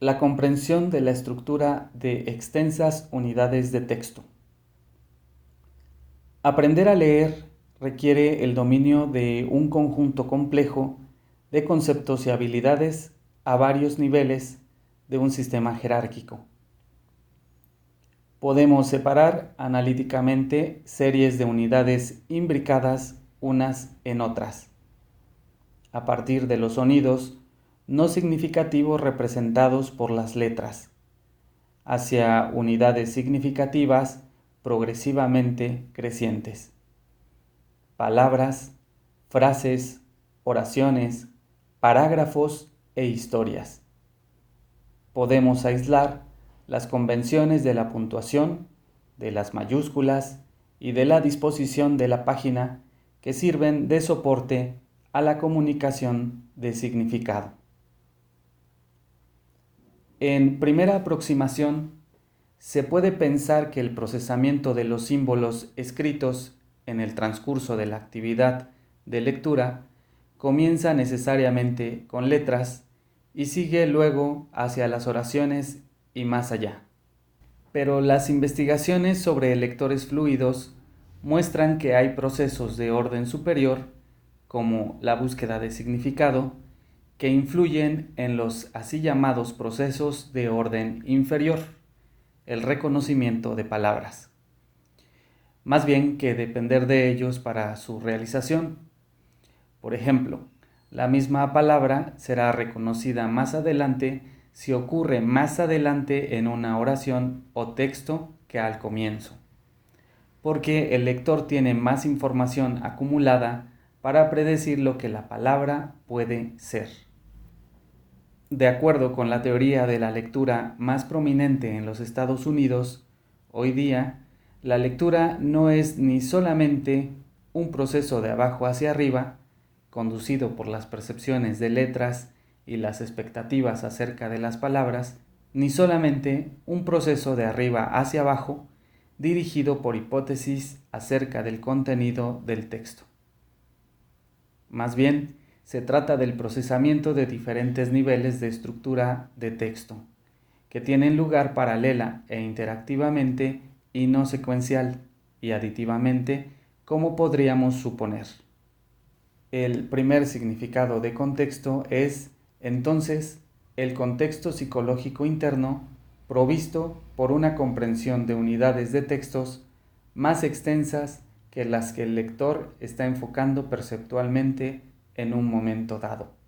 La comprensión de la estructura de extensas unidades de texto. Aprender a leer requiere el dominio de un conjunto complejo de conceptos y habilidades a varios niveles de un sistema jerárquico. Podemos separar analíticamente series de unidades imbricadas unas en otras. A partir de los sonidos no significativos representados por las letras, hacia unidades significativas progresivamente crecientes. Palabras, frases, oraciones, parágrafos e historias. Podemos aislar las convenciones de la puntuación, de las mayúsculas y de la disposición de la página que sirven de soporte a la comunicación de significado. En primera aproximación, se puede pensar que el procesamiento de los símbolos escritos en el transcurso de la actividad de lectura comienza necesariamente con letras y sigue luego hacia las oraciones y más allá. Pero las investigaciones sobre lectores fluidos muestran que hay procesos de orden superior, como la búsqueda de significado, que influyen en los así llamados procesos de orden inferior, el reconocimiento de palabras, más bien que depender de ellos para su realización. Por ejemplo, la misma palabra será reconocida más adelante si ocurre más adelante en una oración o texto que al comienzo, porque el lector tiene más información acumulada para predecir lo que la palabra puede ser. De acuerdo con la teoría de la lectura más prominente en los Estados Unidos, hoy día, la lectura no es ni solamente un proceso de abajo hacia arriba, conducido por las percepciones de letras y las expectativas acerca de las palabras, ni solamente un proceso de arriba hacia abajo, dirigido por hipótesis acerca del contenido del texto. Más bien, se trata del procesamiento de diferentes niveles de estructura de texto, que tienen lugar paralela e interactivamente y no secuencial y aditivamente como podríamos suponer. El primer significado de contexto es, entonces, el contexto psicológico interno provisto por una comprensión de unidades de textos más extensas que las que el lector está enfocando perceptualmente en un momento dado.